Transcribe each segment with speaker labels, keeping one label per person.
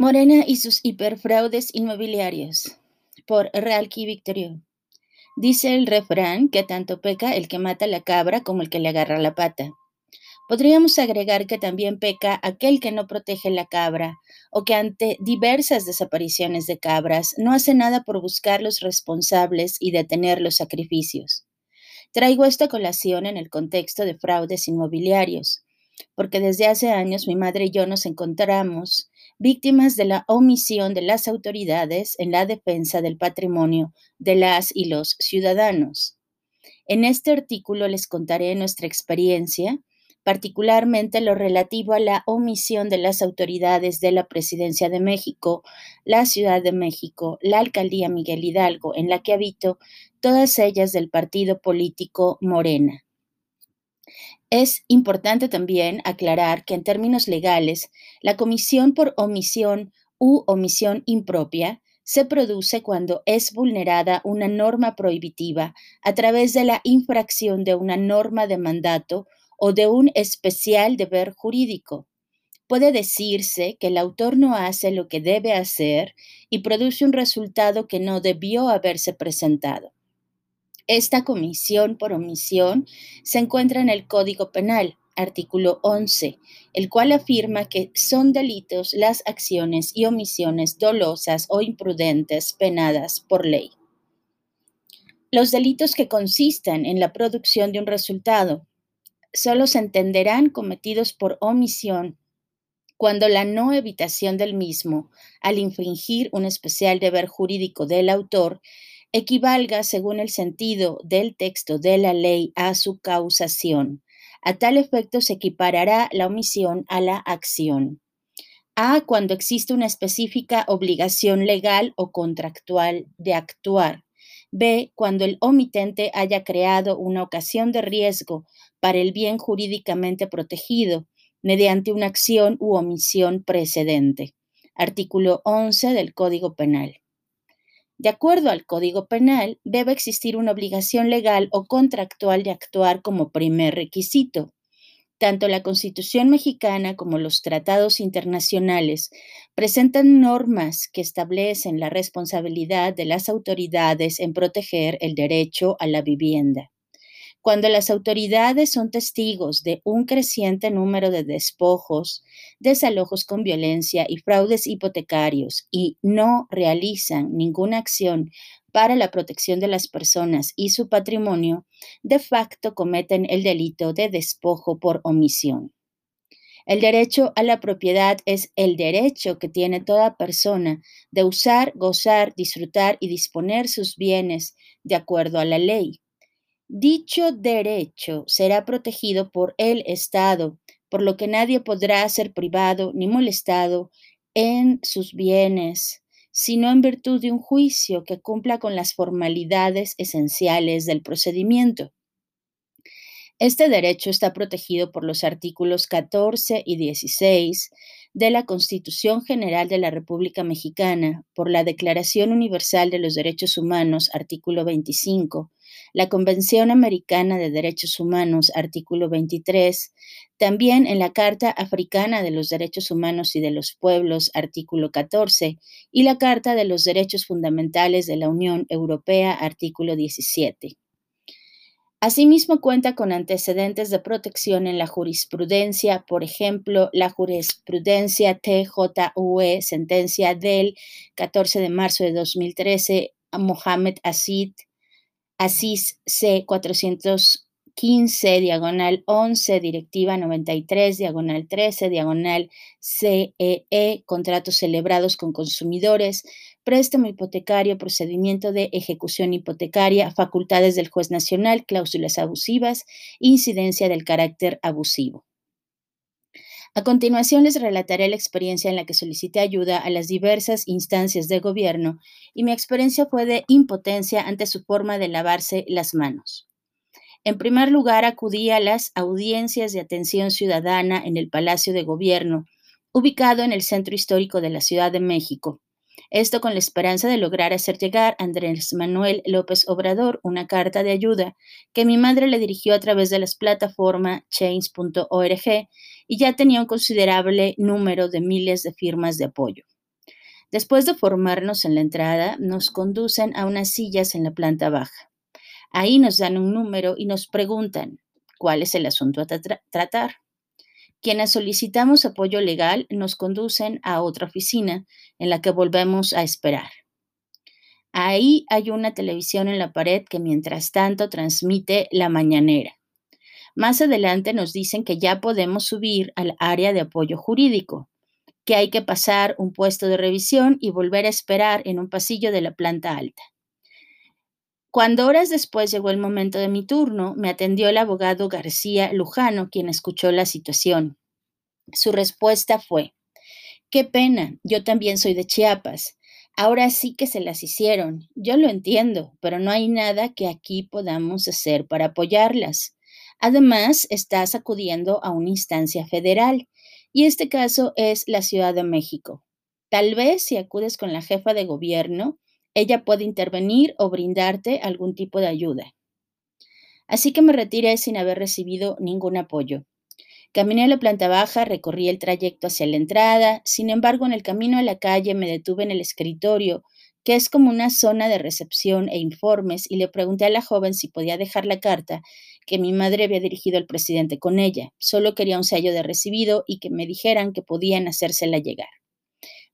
Speaker 1: Morena y sus hiperfraudes inmobiliarios por Realki Victorio. Dice el refrán que tanto peca el que mata la cabra como el que le agarra la pata. Podríamos agregar que también peca aquel que no protege la cabra o que ante diversas desapariciones de cabras no hace nada por buscar los responsables y detener los sacrificios. Traigo esta colación en el contexto de fraudes inmobiliarios, porque desde hace años mi madre y yo nos encontramos víctimas de la omisión de las autoridades en la defensa del patrimonio de las y los ciudadanos. En este artículo les contaré nuestra experiencia particularmente lo relativo a la omisión de las autoridades de la Presidencia de México, la Ciudad de México, la Alcaldía Miguel Hidalgo, en la que habito, todas ellas del partido político Morena. Es importante también aclarar que en términos legales, la comisión por omisión u omisión impropia se produce cuando es vulnerada una norma prohibitiva a través de la infracción de una norma de mandato o de un especial deber jurídico. Puede decirse que el autor no hace lo que debe hacer y produce un resultado que no debió haberse presentado. Esta comisión por omisión se encuentra en el Código Penal, artículo 11, el cual afirma que son delitos las acciones y omisiones dolosas o imprudentes penadas por ley. Los delitos que consistan en la producción de un resultado solo se entenderán cometidos por omisión cuando la no evitación del mismo, al infringir un especial deber jurídico del autor, equivalga, según el sentido del texto de la ley, a su causación. A tal efecto se equiparará la omisión a la acción. A. Cuando existe una específica obligación legal o contractual de actuar. B. Cuando el omitente haya creado una ocasión de riesgo para el bien jurídicamente protegido mediante una acción u omisión precedente. Artículo 11 del Código Penal. De acuerdo al Código Penal, debe existir una obligación legal o contractual de actuar como primer requisito. Tanto la Constitución mexicana como los tratados internacionales presentan normas que establecen la responsabilidad de las autoridades en proteger el derecho a la vivienda. Cuando las autoridades son testigos de un creciente número de despojos, desalojos con violencia y fraudes hipotecarios y no realizan ninguna acción para la protección de las personas y su patrimonio, de facto cometen el delito de despojo por omisión. El derecho a la propiedad es el derecho que tiene toda persona de usar, gozar, disfrutar y disponer sus bienes de acuerdo a la ley. Dicho derecho será protegido por el Estado, por lo que nadie podrá ser privado ni molestado en sus bienes, sino en virtud de un juicio que cumpla con las formalidades esenciales del procedimiento. Este derecho está protegido por los artículos 14 y 16 de la Constitución General de la República Mexicana, por la Declaración Universal de los Derechos Humanos, artículo 25, la Convención Americana de Derechos Humanos, artículo 23, también en la Carta Africana de los Derechos Humanos y de los Pueblos, artículo 14, y la Carta de los Derechos Fundamentales de la Unión Europea, artículo 17. Asimismo, cuenta con antecedentes de protección en la jurisprudencia, por ejemplo, la jurisprudencia TJUE, sentencia del 14 de marzo de 2013, a Mohamed Asid, Asís C400. 15, diagonal 11, directiva 93, diagonal 13, diagonal CEE, contratos celebrados con consumidores, préstamo hipotecario, procedimiento de ejecución hipotecaria, facultades del juez nacional, cláusulas abusivas, incidencia del carácter abusivo. A continuación les relataré la experiencia en la que solicité ayuda a las diversas instancias de gobierno y mi experiencia fue de impotencia ante su forma de lavarse las manos. En primer lugar, acudí a las audiencias de atención ciudadana en el Palacio de Gobierno, ubicado en el centro histórico de la Ciudad de México, esto con la esperanza de lograr hacer llegar a Andrés Manuel López Obrador una carta de ayuda que mi madre le dirigió a través de las plataformas change.org y ya tenía un considerable número de miles de firmas de apoyo. Después de formarnos en la entrada, nos conducen a unas sillas en la planta baja. Ahí nos dan un número y nos preguntan cuál es el asunto a tratar. Quienes solicitamos apoyo legal nos conducen a otra oficina en la que volvemos a esperar. Ahí hay una televisión en la pared que mientras tanto transmite la mañanera. Más adelante nos dicen que ya podemos subir al área de apoyo jurídico, que hay que pasar un puesto de revisión y volver a esperar en un pasillo de la planta alta. Cuando horas después llegó el momento de mi turno, me atendió el abogado García Lujano, quien escuchó la situación. Su respuesta fue, qué pena, yo también soy de Chiapas. Ahora sí que se las hicieron. Yo lo entiendo, pero no hay nada que aquí podamos hacer para apoyarlas. Además, estás acudiendo a una instancia federal y este caso es la Ciudad de México. Tal vez si acudes con la jefa de gobierno, ella puede intervenir o brindarte algún tipo de ayuda. Así que me retiré sin haber recibido ningún apoyo. Caminé a la planta baja, recorrí el trayecto hacia la entrada, sin embargo en el camino a la calle me detuve en el escritorio, que es como una zona de recepción e informes, y le pregunté a la joven si podía dejar la carta que mi madre había dirigido al presidente con ella. Solo quería un sello de recibido y que me dijeran que podían hacérsela llegar.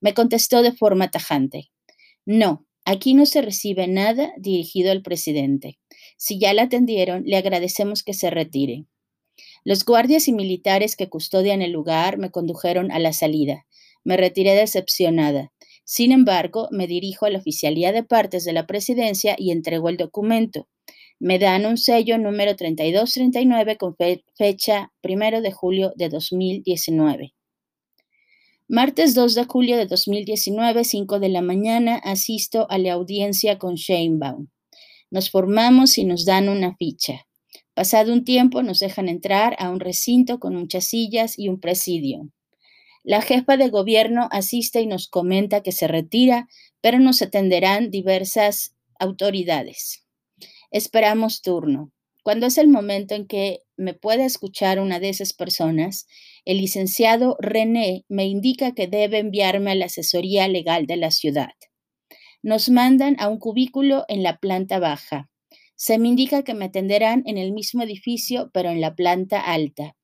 Speaker 1: Me contestó de forma tajante. No, Aquí no se recibe nada dirigido al presidente. Si ya la atendieron, le agradecemos que se retire. Los guardias y militares que custodian el lugar me condujeron a la salida. Me retiré decepcionada. Sin embargo, me dirijo a la Oficialía de Partes de la Presidencia y entrego el documento. Me dan un sello número 3239 con fecha 1 de julio de 2019. Martes 2 de julio de 2019, 5 de la mañana, asisto a la audiencia con Sheinbaum. Nos formamos y nos dan una ficha. Pasado un tiempo nos dejan entrar a un recinto con muchas sillas y un presidio. La jefa de gobierno asiste y nos comenta que se retira, pero nos atenderán diversas autoridades. Esperamos turno. Cuando es el momento en que me pueda escuchar una de esas personas, el licenciado René me indica que debe enviarme a la asesoría legal de la ciudad. Nos mandan a un cubículo en la planta baja. Se me indica que me atenderán en el mismo edificio, pero en la planta alta.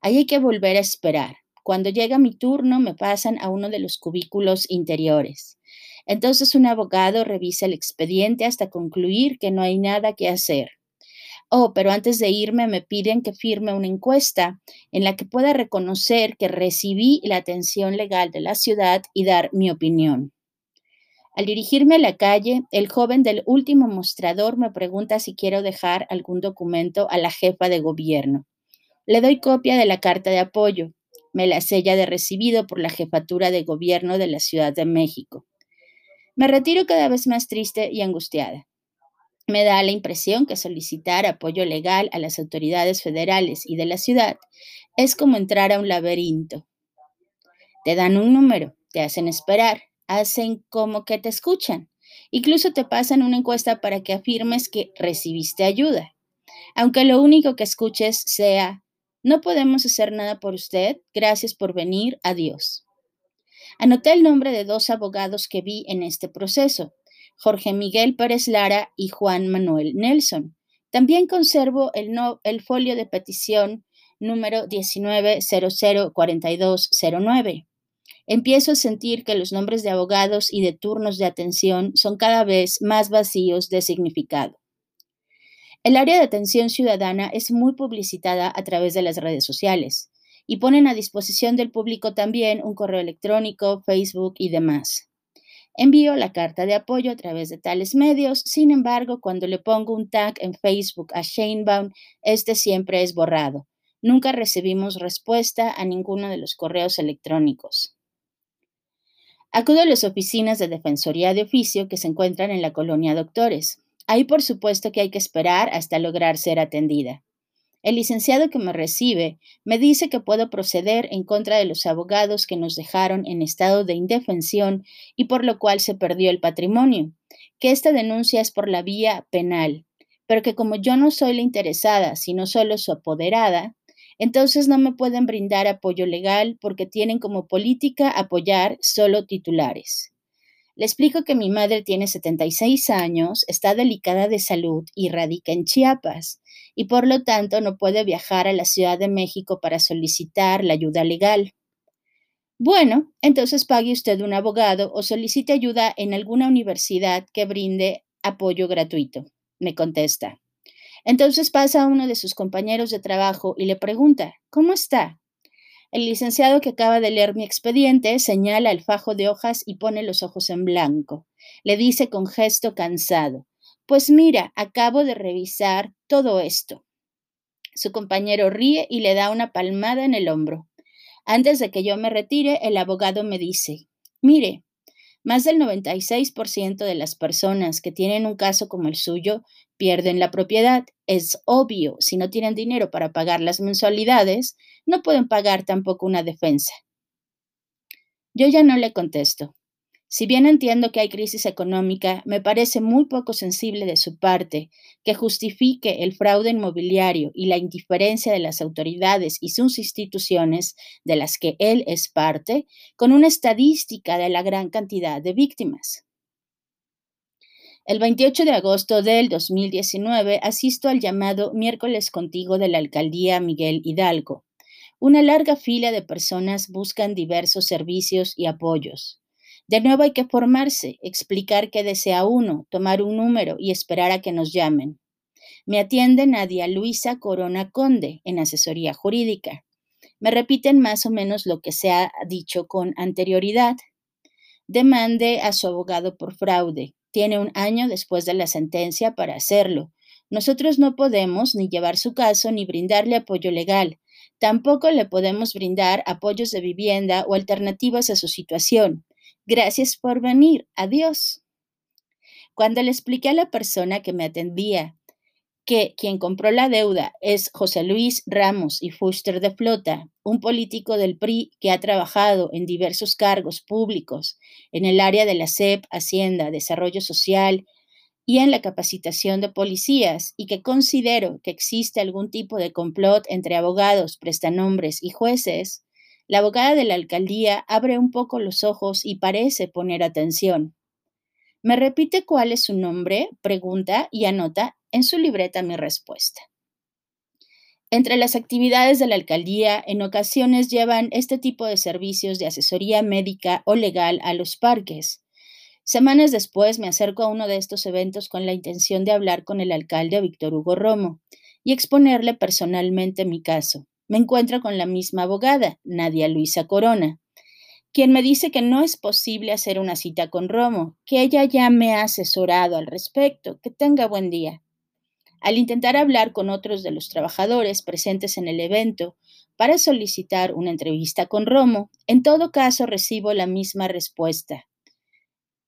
Speaker 1: Ahí hay que volver a esperar. Cuando llega mi turno, me pasan a uno de los cubículos interiores. Entonces un abogado revisa el expediente hasta concluir que no hay nada que hacer. Oh, pero antes de irme me piden que firme una encuesta en la que pueda reconocer que recibí la atención legal de la ciudad y dar mi opinión. Al dirigirme a la calle, el joven del último mostrador me pregunta si quiero dejar algún documento a la jefa de gobierno. Le doy copia de la carta de apoyo. Me la sella de recibido por la jefatura de gobierno de la Ciudad de México. Me retiro cada vez más triste y angustiada. Me da la impresión que solicitar apoyo legal a las autoridades federales y de la ciudad es como entrar a un laberinto. Te dan un número, te hacen esperar, hacen como que te escuchan. Incluso te pasan una encuesta para que afirmes que recibiste ayuda. Aunque lo único que escuches sea, no podemos hacer nada por usted, gracias por venir, adiós. Anoté el nombre de dos abogados que vi en este proceso, Jorge Miguel Pérez Lara y Juan Manuel Nelson. También conservo el, folio de petición número 19004209. Empiezo a sentir que los nombres de abogados y de turnos de atención son cada vez más vacíos de significado. El área de atención ciudadana es muy publicitada a través de las redes sociales y ponen a disposición del público también un correo electrónico, Facebook y demás. Envío la carta de apoyo a través de tales medios, sin embargo, cuando le pongo un tag en Facebook a Shanebaum, este siempre es borrado. Nunca recibimos respuesta a ninguno de los correos electrónicos. Acudo a las oficinas de Defensoría de Oficio que se encuentran en la colonia Doctores. Ahí por supuesto que hay que esperar hasta lograr ser atendida. El licenciado que me recibe me dice que puedo proceder en contra de los abogados que nos dejaron en estado de indefensión y por lo cual se perdió el patrimonio, que esta denuncia es por la vía penal, pero que como yo no soy la interesada, sino solo su apoderada, entonces no me pueden brindar apoyo legal porque tienen como política apoyar solo titulares. Le explico que mi madre tiene 76 años, está delicada de salud y radica en Chiapas, y por lo tanto no puede viajar a la Ciudad de México para solicitar la ayuda legal. Bueno, entonces pague usted un abogado o solicite ayuda en alguna universidad que brinde apoyo gratuito, me contesta. Entonces pasa a uno de sus compañeros de trabajo y le pregunta, ¿cómo está? El licenciado que acaba de leer mi expediente señala el fajo de hojas y pone los ojos en blanco. Le dice con gesto cansado, pues mira, acabo de revisar todo esto. Su compañero ríe y le da una palmada en el hombro. Antes de que yo me retire, el abogado me dice, mire, más del 96% de las personas que tienen un caso como el suyo pierden la propiedad. Es obvio, si no tienen dinero para pagar las mensualidades, no pueden pagar tampoco una defensa. Yo ya no le contesto. Si bien entiendo que hay crisis económica, me parece muy poco sensible de su parte que justifique el fraude inmobiliario y la indiferencia de las autoridades y sus instituciones de las que él es parte con una estadística de la gran cantidad de víctimas. El 28 de agosto del 2019 asisto al llamado Miércoles Contigo de la Alcaldía Miguel Hidalgo. Una larga fila de personas buscan diversos servicios y apoyos. De nuevo hay que formarse, explicar qué desea uno, tomar un número y esperar a que nos llamen. Me atiende Nadia Luisa Corona Conde en asesoría jurídica. Me repiten más o menos lo que se ha dicho con anterioridad. Demande a su abogado por fraude. Tiene un año después de la sentencia para hacerlo. Nosotros no podemos ni llevar su caso ni brindarle apoyo legal. Tampoco le podemos brindar apoyos de vivienda o alternativas a su situación. Gracias por venir. Adiós. Cuando le expliqué a la persona que me atendía que quien compró la deuda es José Luis Ramos y Fuster de Flota, un político del PRI que ha trabajado en diversos cargos públicos en el área de la SEP, Hacienda, Desarrollo Social y en la capacitación de policías, y que considero que existe algún tipo de complot entre abogados, prestanombres y jueces, la abogada de la alcaldía abre un poco los ojos y parece poner atención. ¿Me repite cuál es su nombre? Pregunta y anota en su libreta mi respuesta. Entre las actividades de la alcaldía, en ocasiones llevan este tipo de servicios de asesoría médica o legal a los parques. Semanas después me acerco a uno de estos eventos con la intención de hablar con el alcalde Víctor Hugo Romo y exponerle personalmente mi caso me encuentro con la misma abogada, Nadia Luisa Corona, quien me dice que no es posible hacer una cita con Romo, que ella ya me ha asesorado al respecto, que tenga buen día. Al intentar hablar con otros de los trabajadores presentes en el evento para solicitar una entrevista con Romo, en todo caso recibo la misma respuesta,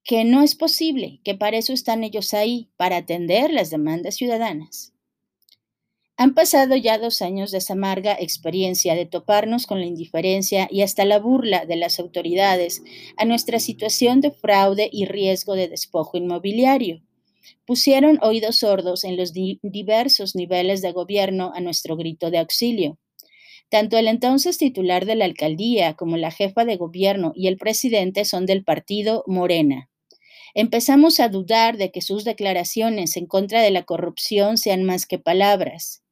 Speaker 1: que no es posible, que para eso están ellos ahí, para atender las demandas ciudadanas. Han pasado ya dos años de esa amarga experiencia de toparnos con la indiferencia y hasta la burla de las autoridades a nuestra situación de fraude y riesgo de despojo inmobiliario. Pusieron oídos sordos en los diversos niveles de gobierno a nuestro grito de auxilio. Tanto el entonces titular de la alcaldía como la jefa de gobierno y el presidente son del partido Morena. Empezamos a dudar de que sus declaraciones en contra de la corrupción sean más que palabras.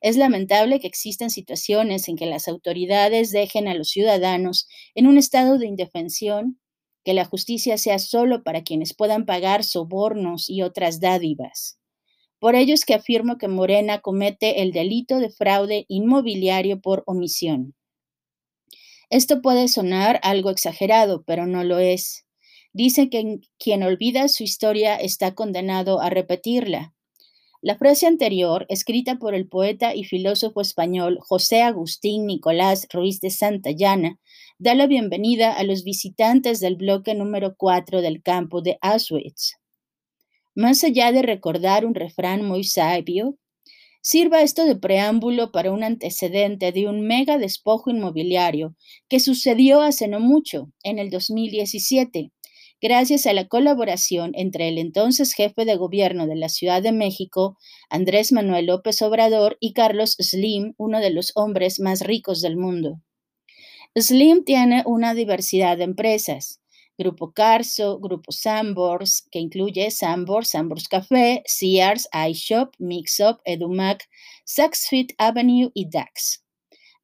Speaker 1: Es lamentable que existan situaciones en que las autoridades dejen a los ciudadanos en un estado de indefensión, que la justicia sea solo para quienes puedan pagar sobornos y otras dádivas. Por ello es que afirmo que Morena comete el delito de fraude inmobiliario por omisión. Esto puede sonar algo exagerado, pero no lo es. Dice que quien olvida su historia está condenado a repetirla. La frase anterior, escrita por el poeta y filósofo español José Agustín Nicolás Ruiz de Santayana, da la bienvenida a los visitantes del bloque número 4 del campo de Auschwitz. Más allá de recordar un refrán muy sabio, sirva esto de preámbulo para un antecedente de un mega despojo inmobiliario que sucedió hace no mucho, en el 2017, gracias a la colaboración entre el entonces jefe de gobierno de la Ciudad de México, Andrés Manuel López Obrador, y Carlos Slim, uno de los hombres más ricos del mundo. Slim tiene una diversidad de empresas, Grupo Carso, Grupo Sambors, que incluye Sambors, Sambors Café, Sears, iShop, Mixup, Edumac, Saks Avenue y Dax.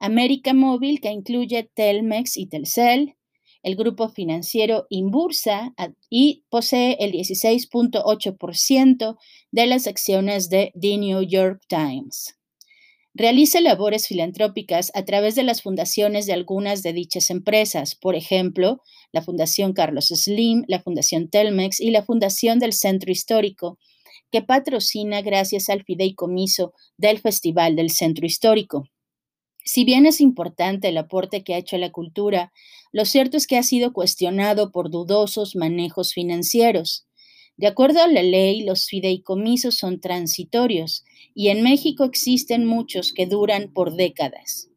Speaker 1: América Móvil, que incluye Telmex y Telcel, el grupo financiero Inbursa y posee el 16.8% de las acciones de The New York Times. Realiza labores filantrópicas a través de las fundaciones de algunas de dichas empresas, por ejemplo, la Fundación Carlos Slim, la Fundación Telmex y la Fundación del Centro Histórico, que patrocina gracias al fideicomiso del Festival del Centro Histórico. Si bien es importante el aporte que ha hecho a la cultura, lo cierto es que ha sido cuestionado por dudosos manejos financieros. De acuerdo a la ley, los fideicomisos son transitorios y en México existen muchos que duran por décadas.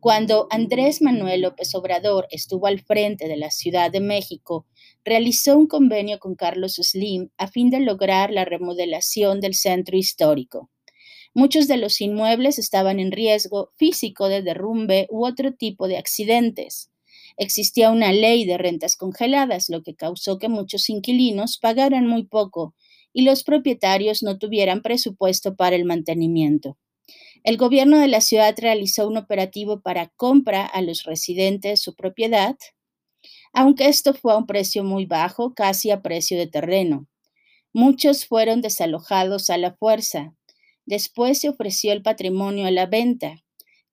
Speaker 1: Cuando Andrés Manuel López Obrador estuvo al frente de la Ciudad de México, realizó un convenio con Carlos Slim a fin de lograr la remodelación del centro histórico. Muchos de los inmuebles estaban en riesgo físico de derrumbe u otro tipo de accidentes existía una ley de rentas congeladas, lo que causó que muchos inquilinos pagaran muy poco y los propietarios no tuvieran presupuesto para el mantenimiento. El gobierno de la ciudad realizó un operativo para compra a los residentes su propiedad, aunque esto fue a un precio muy bajo, casi a precio de terreno. Muchos fueron desalojados a la fuerza. Después se ofreció el patrimonio a la venta.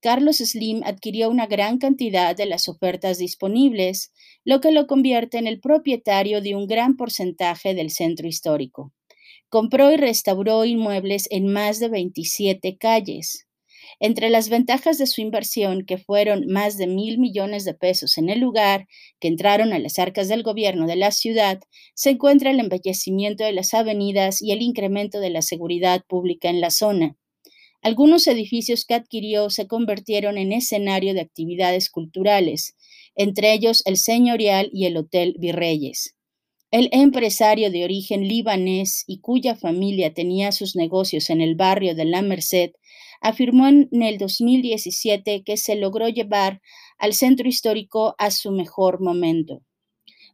Speaker 1: Carlos Slim adquirió una gran cantidad de las ofertas disponibles, lo que lo convierte en el propietario de un gran porcentaje del centro histórico. Compró y restauró inmuebles en más de 27 calles. Entre las ventajas de su inversión, que fueron más de mil millones de pesos en el lugar, que entraron a las arcas del gobierno de la ciudad, se encuentra el embellecimiento de las avenidas y el incremento de la seguridad pública en la zona. Algunos edificios que adquirió se convirtieron en escenario de actividades culturales, entre ellos el Señorial y el Hotel Virreyes. El empresario de origen libanés y cuya familia tenía sus negocios en el barrio de La Merced, afirmó en el 2017 que se logró llevar al centro histórico a su mejor momento.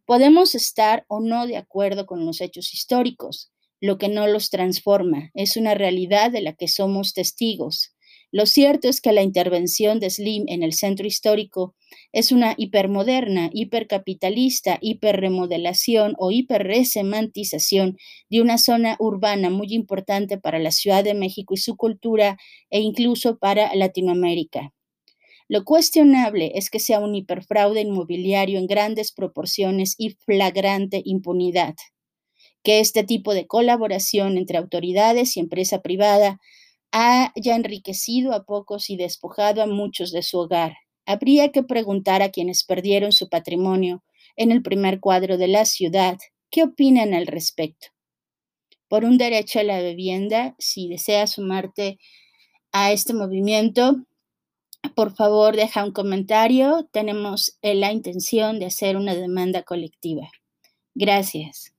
Speaker 1: Podemos estar o no de acuerdo con los hechos históricos, lo que no los transforma, es una realidad de la que somos testigos. Lo cierto es que la intervención de Slim en el centro histórico es una hipermoderna, hipercapitalista, hiperremodelación o hiperresemantización de una zona urbana muy importante para la Ciudad de México y su cultura e incluso para Latinoamérica. Lo cuestionable es que sea un hiperfraude inmobiliario en grandes proporciones y flagrante impunidad que este tipo de colaboración entre autoridades y empresa privada haya enriquecido a pocos y despojado a muchos de su hogar. Habría que preguntar a quienes perdieron su patrimonio en el primer cuadro de la ciudad qué opinan al respecto. Por un derecho a la vivienda, si deseas sumarte a este movimiento, por favor deja un comentario. Tenemos la intención de hacer una demanda colectiva. Gracias.